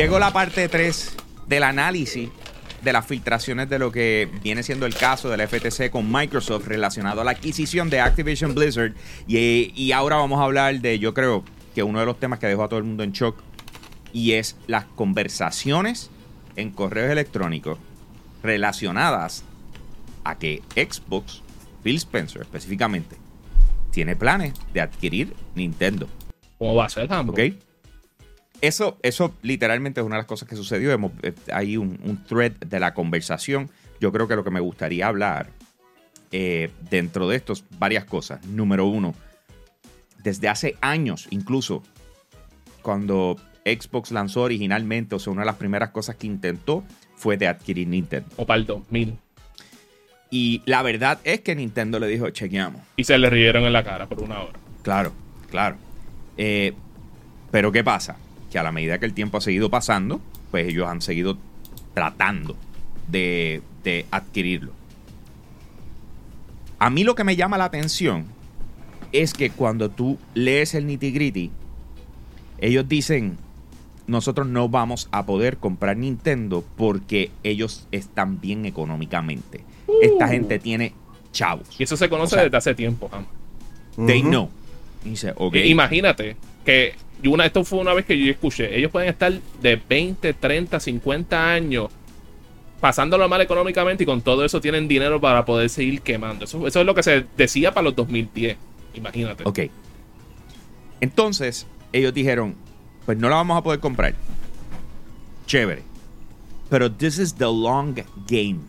Llegó la parte 3 del análisis de las filtraciones de lo que viene siendo el caso del FTC con Microsoft relacionado a la adquisición de Activision Blizzard. Y, y ahora vamos a hablar de, yo creo, que uno de los temas que dejó a todo el mundo en shock y es las conversaciones en correos electrónicos relacionadas a que Xbox, Phil Spencer específicamente, tiene planes de adquirir Nintendo. ¿Cómo va a ser? ¿Ok? Eso, eso literalmente es una de las cosas que sucedió. Hemos- eh, hay un, un thread de la conversación. Yo creo que lo que me gustaría hablar eh, dentro de esto es varias cosas. Número uno, desde hace años, incluso cuando Xbox lanzó originalmente, o sea, una de las primeras cosas que intentó fue de adquirir Nintendo. O para el 2000. Y la verdad es que Nintendo le dijo, chequeamos. Y se le rieron en la cara por una hora. Claro, claro. Eh, pero ¿qué pasa? Que a la medida que el tiempo ha seguido pasando, pues ellos han seguido tratando de, de adquirirlo. A mí lo que me llama la atención es que cuando tú lees el nitty gritty, ellos dicen, nosotros no vamos a poder comprar Nintendo porque ellos están bien económicamente. Esta gente tiene chavos. Y eso se conoce O sea, desde hace tiempo. They Ujú. know. Y dice, ok. I- Imagínate que una, esto fue una vez que yo escuché. Ellos pueden estar de 20, 30, 50 años pasándolo mal económicamente y con todo eso tienen dinero para poder seguir quemando. Eso, eso es lo que se decía para los 2010. Imagínate. Ok. Entonces, ellos dijeron, pues no la vamos a poder comprar. Chévere. Pero this is the long game.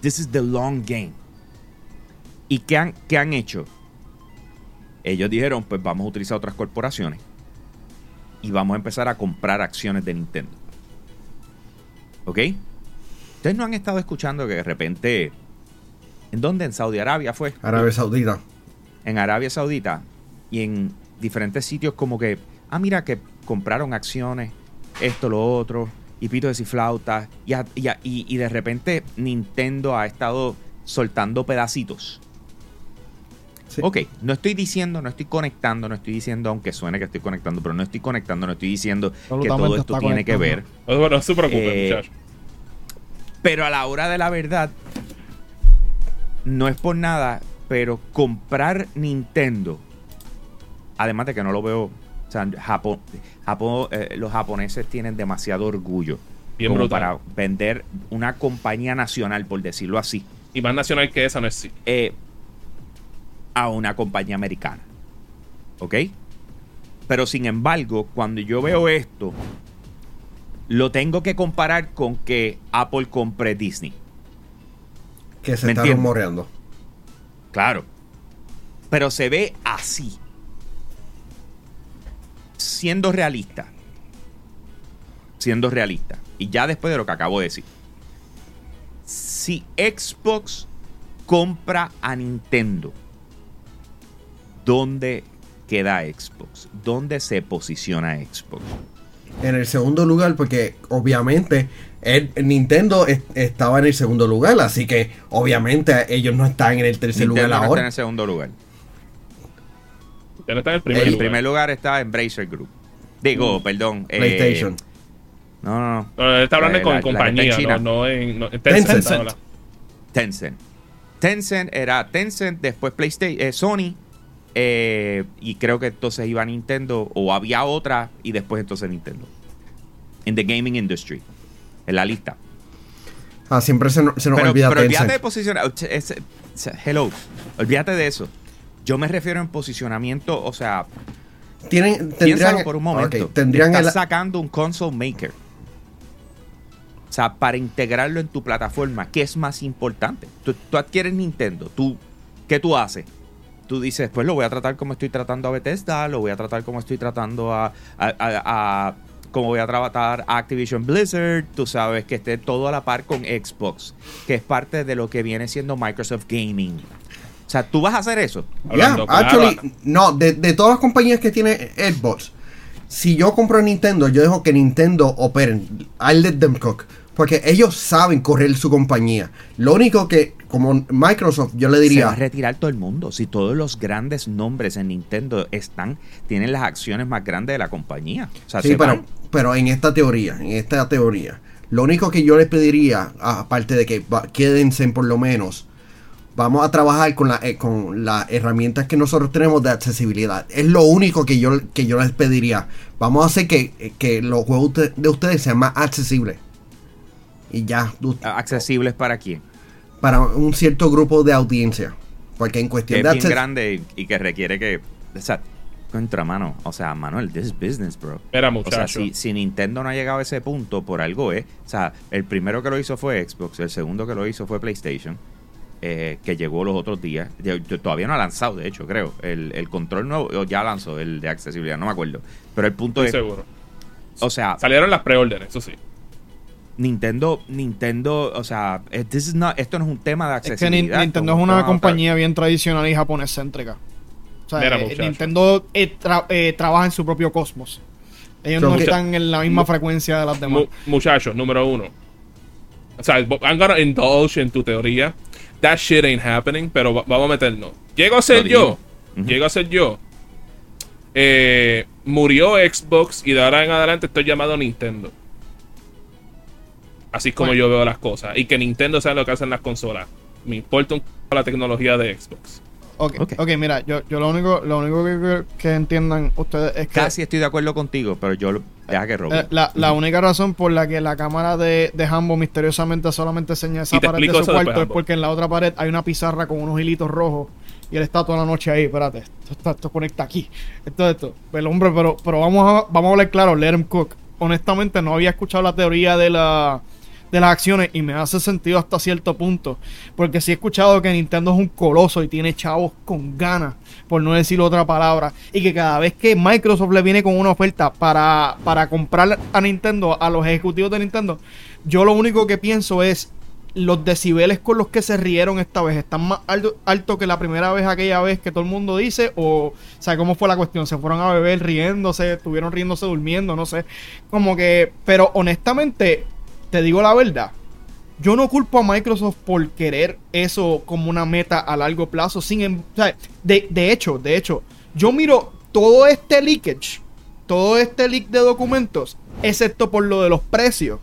This is the long game. ¿Y qué han, hecho? Ellos dijeron, pues vamos a utilizar otras corporaciones. Y vamos a empezar a comprar acciones de Nintendo. ¿Ok? Ustedes no han estado escuchando que de repente... ¿En dónde? En Saudi Arabia fue Arabia Saudita. en Arabia Saudita y en diferentes sitios como que, ah, mira que compraron acciones, esto, lo otro, y pitos y flautas, y, a- y, a- y- y de repente Nintendo ha estado soltando pedacitos. Sí. Ok, no estoy diciendo, no estoy conectando, no estoy diciendo, aunque suene que estoy conectando, pero no estoy conectando, no estoy diciendo que todo esto tiene que ver. Bueno, no se preocupen, Eh, muchachos. Pero a la hora de la verdad, no es por nada, pero comprar Nintendo, además de que no lo veo, o sea, Japón, Japón, eh, los japoneses tienen demasiado orgullo Bien como para vender una compañía nacional, por decirlo así, Y más nacional que esa no es sí. eh, a una compañía americana. ¿Ok? Pero sin embargo, cuando yo veo esto, lo tengo que comparar con que Apple compre Disney. Que se ¿Me está rumoreando. Claro. Pero se ve así. Siendo realista. Siendo realista. Y ya después de lo que acabo de decir. Si Xbox compra a Nintendo, ¿dónde queda Xbox? ¿Dónde se posiciona Xbox? En el segundo lugar, porque obviamente el, Nintendo es- estaba en el segundo lugar, así que obviamente ellos no están en el tercer Nintendo lugar no está en ahora. el segundo lugar. Ya no está en el primer el lugar. primer lugar está en Bracer Group. Digo, perdón. eh, PlayStation. no, no, no. No, él está hablando Eh, con la- la compañía, China. no, no en, no, en Tencent. Tencent. ahora. Tencent. Tencent era Tencent, después PlayStation, eh, Sony, eh, y creo que entonces iba Nintendo, o había otra, y después entonces Nintendo. En the gaming industry, en la lista. Ah, siempre se, no- se nos Pero, olvida pero olvídate de posicionar. hello, olvídate de eso. Yo me refiero en posicionamiento, o sea, Tienen, tendrían, piénsalo por un momento. ok, tendrían Estás el- sacando un console maker. O sea, para integrarlo en tu plataforma, ¿qué es más importante? Tú, tú adquieres Nintendo, tú, ¿qué tú haces? Tú dices, pues lo voy a tratar como estoy tratando a Bethesda, lo voy a tratar como estoy tratando a, a, a- a- como voy a tratar a Activision Blizzard, tú sabes que esté todo a la par con Xbox, que es parte de lo que viene siendo Microsoft Gaming. O sea, tú vas a hacer eso. Yeah, actually, no, de, de todas las compañías que tiene Xbox, si yo compro Nintendo, yo dejo que Nintendo operen. I let them cook. Porque ellos saben correr su compañía. Lo único que, como Microsoft, yo le Se va a diría, retirar todo el mundo. Si todos los grandes nombres en Nintendo están, tienen las acciones más grandes de la compañía. O sea, sí, pero, pero en esta teoría, en esta teoría, lo único que yo les pediría, aparte de que quédense por lo menos, vamos a trabajar con, la, eh, con las herramientas que nosotros tenemos de accesibilidad. Es lo único que yo, que yo les pediría. Vamos a hacer que, eh, que los juegos de- de ustedes sean más accesibles. Y ya, accesibles para quién. Para un cierto grupo de audiencia. Porque en Que cuestión es de bien grande y, y que requiere que. O sea, contra mano. O sea, Manuel, this is business, bro. Espera, O sea, muchacho. si, si Nintendo no ha llegado a ese punto, por algo es. O sea, el primero que lo hizo fue Xbox, el segundo que lo hizo fue PlayStation, eh, que llegó los otros días. Yo- yo todavía no ha lanzado, de hecho, creo. El, el control nuevo o ya lanzó, el de accesibilidad, no me acuerdo. Pero el punto Estoy es. seguro. O sea, Salieron las preórdenes, eso sí. Nintendo, Nintendo, o sea, eh, this is not- esto no es un tema de Es que accesibilidad. Nin- esto Nintendo es una compañía bien tradicional y japonés céntrica. O sea, Mira, eh, muchacho. Nintendo eh, tra- eh, trabaja en su propio cosmos. Ellos So, no mucha- están en la misma mu- frecuencia de las demás. Mu- muchachos, número uno. O sea, I'm gonna indulge en tu teoría. That shit ain't happening, pero va- vamos a meternos. Llego a ser yo. Llego a ser yo. Eh, murió Xbox y de ahora en adelante estoy llamado Nintendo. Así es como Bueno. yo veo las cosas. Y que Nintendo sabe lo que hacen las consolas. Me importa un c la tecnología de Xbox. Ok, Ok. ok, mira, yo, yo lo único, lo único que, entiendan ustedes es que Casi estoy de acuerdo contigo, pero yo lo- deja que robe. eh, la, la única razón por la que la cámara de, de Hambo misteriosamente solamente enseña esa pared de su cuarto después, es porque en la otra pared hay una pizarra con unos hilitos rojos y él está toda la noche ahí. Espérate, esto, está- esto conecta aquí. Esto, esto. El hombre, pero, pero vamos a, vamos a hablar claro, let him cook. Honestamente, no había escuchado la teoría de la de las acciones y me hace sentido hasta cierto punto. Porque sí he escuchado que Nintendo es un coloso y tiene chavos con ganas, por no decir otra palabra. Y que cada vez que Microsoft le viene con una oferta para, para comprar a Nintendo, a los ejecutivos de Nintendo, yo lo único que pienso es los decibeles con los que se rieron esta vez están más alto, alto que la primera vez, aquella vez que todo el mundo dice, o, o sea, ¿cómo fue la cuestión? Se fueron a beber riéndose, estuvieron riéndose durmiendo, no sé. Como que, pero honestamente, te digo la verdad, yo no culpo a Microsoft por querer eso como una meta a largo plazo. Sin, em- o sea, de, de hecho, de hecho, yo miro todo este leakage, todo este leak de documentos, excepto por lo de los precios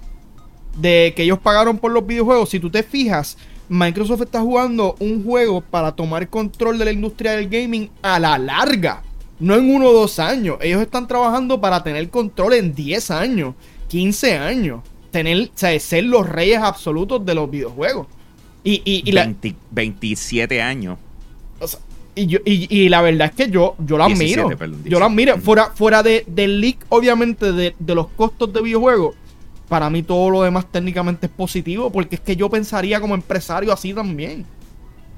de que ellos pagaron por los videojuegos. Si tú te fijas, Microsoft está jugando un juego para tomar control de la industria del gaming a la larga. No en uno o dos años. Ellos están trabajando para tener control en 10 años, 15 años. Tener, o sea, ser los reyes absolutos de los videojuegos. Y, y, y la, 20 27 años. o sea, y, yo- y- y la verdad es que yo, yo 17, admiro. yo lo admiro. 17. Fuera, fuera de, del leak, obviamente, de, de los costos de videojuegos. Para mí todo lo demás técnicamente es positivo. Porque es que yo pensaría como empresario así también.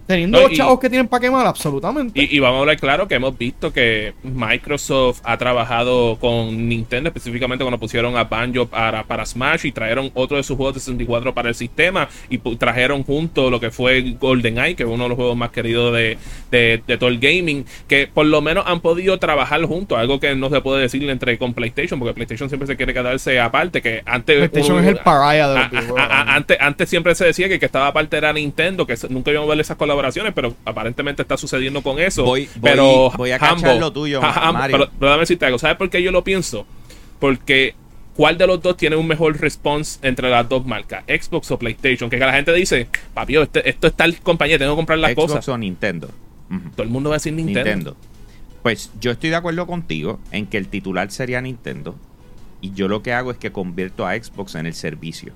Teniendo No, los y- chavos que tienen para quemar, absolutamente. Y, y vamos a hablar claro que hemos visto que Microsoft ha trabajado con Nintendo, específicamente cuando pusieron a Banjo para, para Smash y trajeron otro de sus juegos de 64 para el sistema y trajeron junto lo que fue GoldenEye, que es uno de los juegos más queridos de, de, de todo el gaming, que por lo menos han podido trabajar juntos, algo que no se puede decir entre con PlayStation, porque PlayStation siempre se quiere quedarse aparte, que antes... PlayStation uno- es el pariah de los a- a- a- antes, antes siempre se decía que el que estaba aparte era Nintendo, que nunca íbamos a ver esas colaboraciones, pero aparentemente está sucediendo con eso. Voy- voy- pero voy a cachar lo tuyo, Hambo, Mario. Pero, pero dame decirte algo, ¿sabes por qué yo lo pienso? Porque ¿cuál de los dos tiene un mejor response entre las dos marcas? Xbox o PlayStation. Que la gente dice, papi, este- esto es tal compañía, tengo que comprar las Xbox cosas. o Nintendo. Todo el mundo va a decir Nintendo. Nintendo. Pues yo estoy de acuerdo contigo en que el titular sería Nintendo. Y yo lo que hago es que convierto a Xbox en el servicio.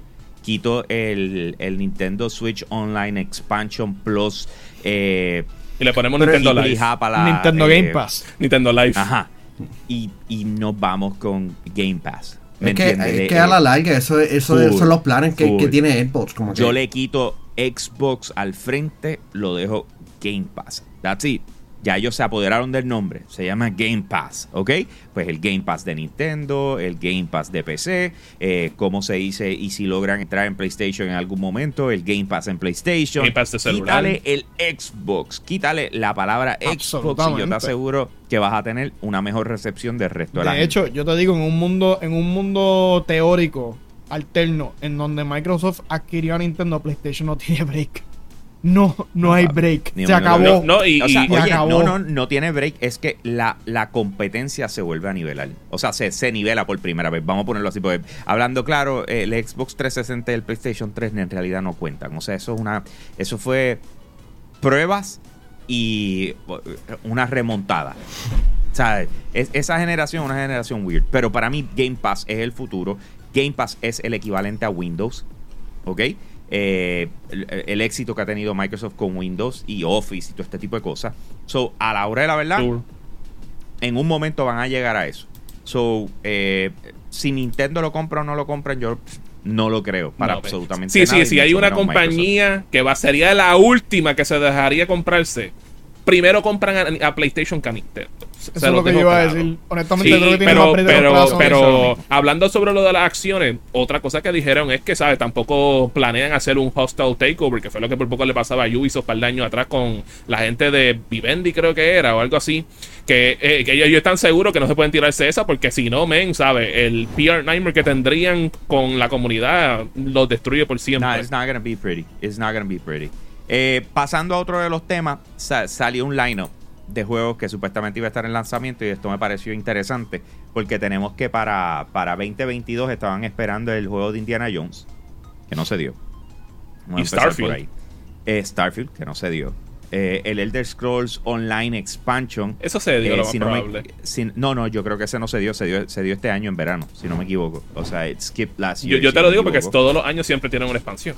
Quito el, el Nintendo Switch Online Expansion Plus. Eh, Y le ponemos Nintendo Live. La, Nintendo eh, Game Pass. Nintendo Live. Ajá. Y, y nos vamos con Game Pass. ¿Me Es que, entiendes? es que a la larga, eso, eso Full, son los planes que, que tiene Xbox. Como que, Yo le quito Xbox al frente, lo dejo Game Pass. That's it. Ya ellos se apoderaron del nombre. Se llama Game Pass, ¿ok? Pues el Game Pass de Nintendo, el Game Pass de PC, eh, como se dice, y si logran entrar en PlayStation en algún momento, el Game Pass en PlayStation. Game Pass de celular. Quítale el Xbox, quítale la palabra Xbox y yo te aseguro que vas a tener una mejor recepción del resto de, la De gente. hecho, yo te digo, en un mundo, en un mundo teórico alterno, en donde Microsoft adquirió a Nintendo, PlayStation no tiene break. No, no hay break. Se acabó. No, no, y, O sea, y- Ya oye, acabó. no, no, no tiene break. Es que la, la competencia se vuelve a nivelar. O sea, se, se nivela por primera vez. Vamos a ponerlo así. Porque, hablando claro, el Xbox 360 y el PlayStation 3 en realidad no cuentan. O sea, eso es una. Eso fue pruebas y eh, una remontada. O sea, es- esa generación es una generación weird. Pero para mí, Game Pass es el futuro. Game Pass es el equivalente a Windows. ¿Ok? Eh, el, el éxito que ha tenido Microsoft con Windows y Office y todo este tipo de cosas. So, a la hora de la verdad, en un momento van a llegar a eso. So, eh, si Nintendo lo compra o no lo compran, yo no lo creo para No, absolutamente Sí, nada. sí, sí. Hay mucho una Microsoft. compañía que va, sería la última que se dejaría comprarse. Primero compran a, a PlayStation que a Nintendo. Se Eso es lo que yo iba a decir. Honestamente, Sí, creo que tiene pero, más pero. Eso pero hablando sobre lo de las acciones, otra cosa que dijeron es que, ¿sabes? Tampoco planean hacer un hostile takeover, que fue lo que por poco le pasaba a Ubisoft para el año atrás con la gente de Vivendi, creo que era, o algo así. Que, eh, que ellos, ellos están seguros que no se pueden tirarse esa, porque si no, men, ¿sabes? El PR nightmare que tendrían con la comunidad los destruye por siempre. No, it's not gonna be pretty. It's not gonna be pretty. Eh, pasando a otro de los temas, sa- salió un lineup de juegos que supuestamente iba a estar en lanzamiento y esto me pareció interesante porque tenemos que para, para 2022 estaban esperando el juego de Indiana Jones, que no se dio. Vamos Y Starfield. por ahí. Eh, Starfield, que no se dio. Eh, el Elder Scrolls Online Expansion. Eso se dio, Eh, lo más si no, me- probable. si- no, no, yo creo que ese no se dio, se dio, se dio este año en verano, si no me equivoco. O sea, it skipped last year, yo te lo digo porque todos los años siempre tienen una expansión.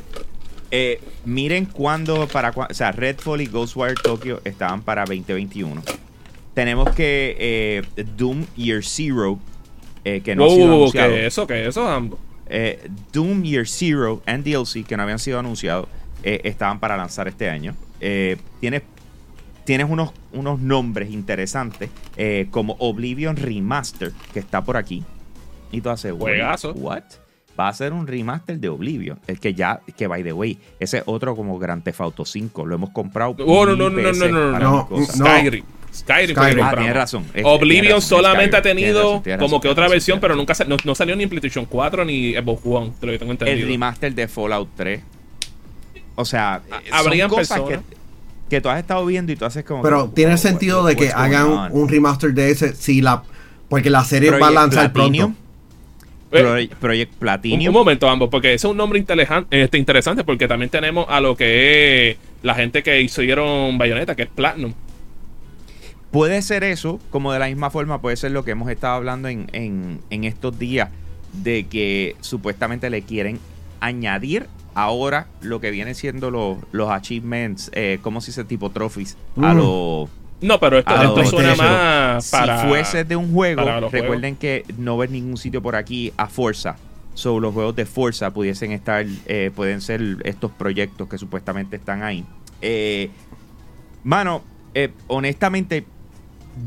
Eh, miren cuándo, para o sea, Redfall y Ghostwire Tokyo estaban para 2021. Tenemos que eh, Doom Year Zero, eh, que no ha sido wow, anunciado. ¿qué eso? ¿Qué eso, ambos? Eh, Doom Year Zero and DLC, que no habían sido anunciados, estaban para lanzar este año. Tienes tienes unos, unos nombres interesantes, como Oblivion Remaster, que está por aquí. Y tú haces, "Wait, Juegazo. ¿what? Va a ser un remaster de Oblivion. El que ya, que by the way, ese es otro como Grand Theft Auto 5. Lo hemos comprado. Oh, no, no, no, no, no, no. Skyrim. Skyrim. Skyrim. Ah, tienes razón. Es- Oblivion tienes razón, solamente ha. Tienes tenido razón, tienes como razón, que otra versión, pero nunca no, no salió ni en PlayStation 4 ni Xbox One, de lo que tengo razón. entendido. El remaster de Fallout 3. O sea, eh, habrían cosas personas- que, que tú has estado viendo y tú haces como. Pero que, tiene wow, sentido de que hagan on? un remaster de ese si la porque la serie va a lanzar Platinum. pronto. Eh, Project un, Platinum. un momento, ambos, porque ese es un nombre este, interesante, porque también tenemos a lo que es la gente que hicieron Bayonetta, que es Platinum. Puede ser eso, como de la misma forma puede ser lo que hemos estado hablando en, en- en estos días, de que supuestamente le quieren añadir ahora lo que viene siendo los, los achievements, eh, como si se tipo trophies, a Mm. los... No, pero esto, Ah, esto suena más para. si fuese de un juego, recuerden que no ves ningún sitio por aquí a Forza. So, los juegos de Forza pudiesen estar, eh, pueden ser estos proyectos que supuestamente están ahí. Eh, mano, eh, honestamente,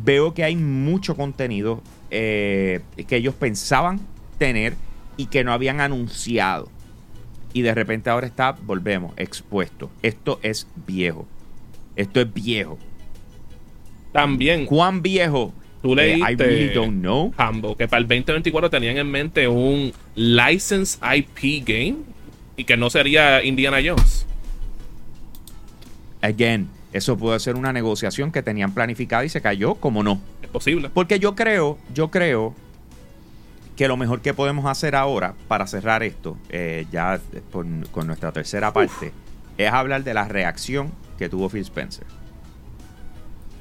veo que hay mucho contenido eh, que ellos pensaban tener y que no habían anunciado. Y de repente ahora está, volvemos, expuesto. Esto es viejo. Esto es viejo. También, ¿Cuán viejo? tú Eh, leíste. I really don't know. Hambo, que para el 2024 tenían en mente un license IP game y que no sería Indiana Jones. Again, eso puede ser una negociación que tenían planificada y se cayó, como no. Es posible. Porque yo creo, yo creo que lo mejor que podemos hacer ahora para cerrar esto, eh, ya con, con nuestra tercera parte, es hablar de la reacción que tuvo Phil Spencer.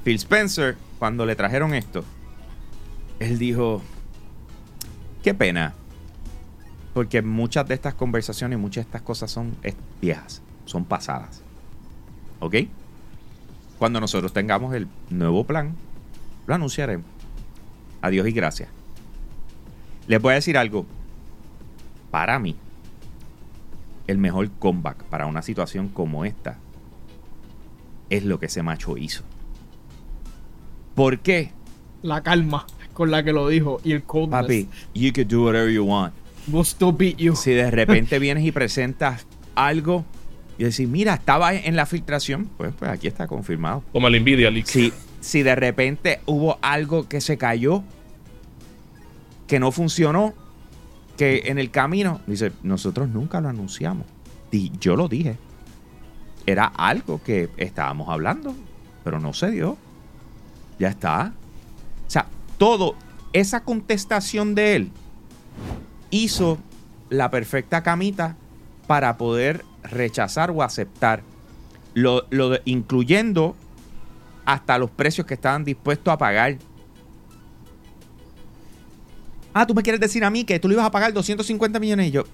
Phil Spencer, cuando le trajeron esto, él dijo, qué pena, porque muchas de estas conversaciones, muchas de estas cosas son viejas, son pasadas. ¿Ok? Cuando nosotros tengamos el nuevo plan, lo anunciaremos. Adiós y gracias. Les voy a decir algo. Para mí, el mejor comeback para una situación como esta es lo que ese macho hizo. ¿Por qué? La calma con la que lo dijo y el coldness. Papi, you could do whatever you want. We'll still beat you. Si de repente vienes y presentas algo y decís, mira, estaba en la filtración, pues, pues aquí está confirmado. Como el Nvidia Leak. Si, si de repente hubo algo que se cayó, que no funcionó, que en el camino, dice, nosotros nunca lo anunciamos. Y yo lo dije. Era algo que estábamos hablando, pero no se dio. Ya está. O sea, todo, esa contestación de él hizo la perfecta camita para poder rechazar o aceptar, lo, lo incluyendo hasta los precios que estaban dispuestos a pagar. Ah, tú me quieres decir a mí que tú le ibas a pagar 250 millones y yo.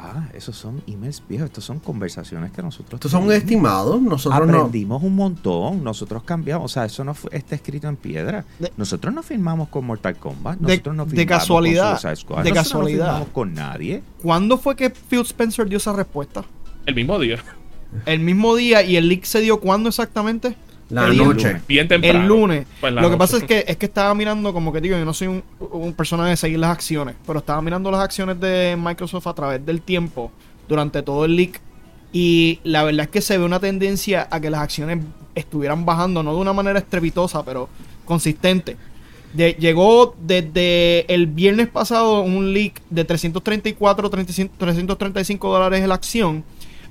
Ah, esos son emails viejos, estos son conversaciones que nosotros. Estos son estimados, nosotros no. Aprendimos un montón, nosotros cambiamos, o sea, eso no fue- está escrito en piedra. De- nosotros no firmamos con Mortal Kombat, De- nosotros no de firmamos casualidad, con Suicide Squad, de nosotros casualidad. no firmamos con nadie. ¿Cuándo fue que Phil Spencer dio esa respuesta? El mismo día. El mismo día y el leak se dio cuándo exactamente? La El noche. lunes. Bien temprano. El lunes. Pues en Lo que noche. pasa es que es que estaba mirando, como que digo, yo no soy un, un persona de seguir las acciones, pero estaba mirando las acciones de Microsoft a través del tiempo durante todo el leak. Y la verdad es que se ve una tendencia a que las acciones estuvieran bajando, no de una manera estrepitosa, pero consistente. De- llegó desde el viernes pasado un leak de 334, 300 335 dólares la acción.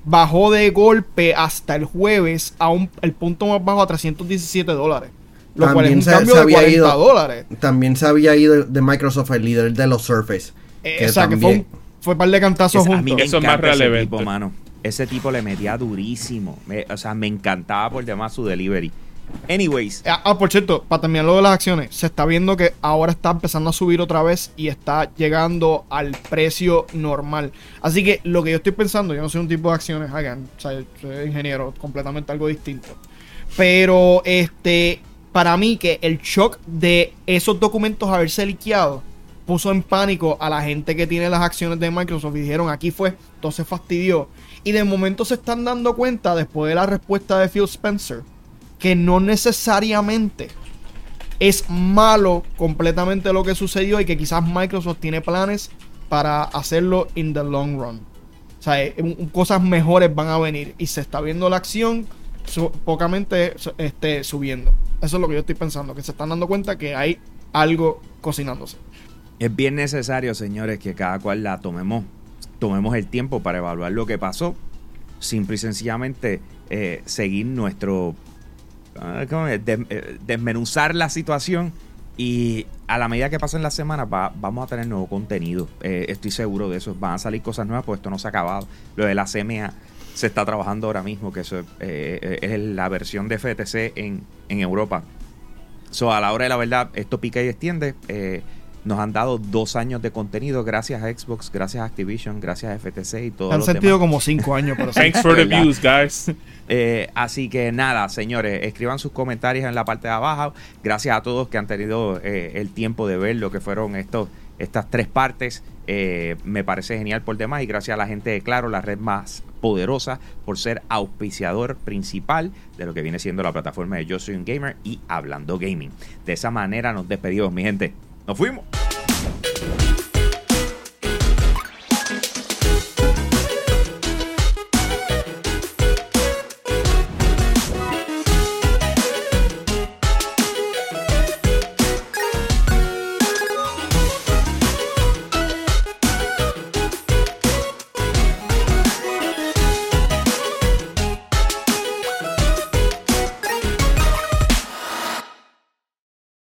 Bajó de golpe hasta el jueves a un, el punto más bajo a 317 dólares. Lo cual es También un se- cambio se de había 40 ido- dólares. También se había ido de Microsoft el líder de los Surface. Eh, que o sea, que fue un, también- fue un par de cantazos Es- a mí juntos. me Eso es más encanta ese relevante. tipo, mano. Ese tipo le metía durísimo. Me- o sea, me encantaba por demás su delivery. Anyways, Ah, ah, por cierto, para terminar lo de las acciones, se está viendo que ahora está empezando a subir otra vez y está llegando al precio normal. Así que lo que yo estoy pensando, yo no soy un tipo de acciones, hagan, o soy ingeniero, completamente algo distinto. Pero este, para mí que el shock de esos documentos haberse liqueado puso en pánico a la gente que tiene las acciones de Microsoft y dijeron aquí fue, entonces fastidió. Y de momento se están dando cuenta, después de la respuesta de Phil Spencer, que no necesariamente es malo completamente lo que sucedió y que quizás Microsoft tiene planes para hacerlo in the long run. O sea, eh, cosas mejores van a venir y se está viendo la acción su- pocamente este, subiendo. Eso es lo que yo estoy pensando, que se están dando cuenta que hay algo cocinándose. es bien necesario, señores, que cada cual la tomemos, tomemos el tiempo para evaluar lo que pasó. Simple y sencillamente eh, seguir nuestro. Desmenuzar la situación. Y a la medida que pasen las semanas va- vamos a tener nuevo contenido. Eh, estoy seguro de eso. Van a salir cosas nuevas, pues esto no se ha acabado. Lo de la CMA se está trabajando ahora mismo, que eso eh, es la versión de FTC en, en Europa. So, a la hora de la verdad, esto pica y extiende. Eh, nos han dado dos años de contenido gracias a Xbox, gracias a Activision, gracias a FTC y todo Han los sentido demás. como cinco años, pero. Thanks for the views, guys. Eh, así que nada, señores, escriban sus comentarios en la parte de abajo. Gracias a todos que han tenido eh, el tiempo de ver lo que fueron estos, estas tres partes. Eh, me parece genial por demás y gracias a la gente de Claro, la red más poderosa, por ser auspiciador principal de lo que viene siendo la plataforma de Yo Soy un Gamer y Hablando Gaming. De esa manera nos despedimos, mi gente. Nós fuimos.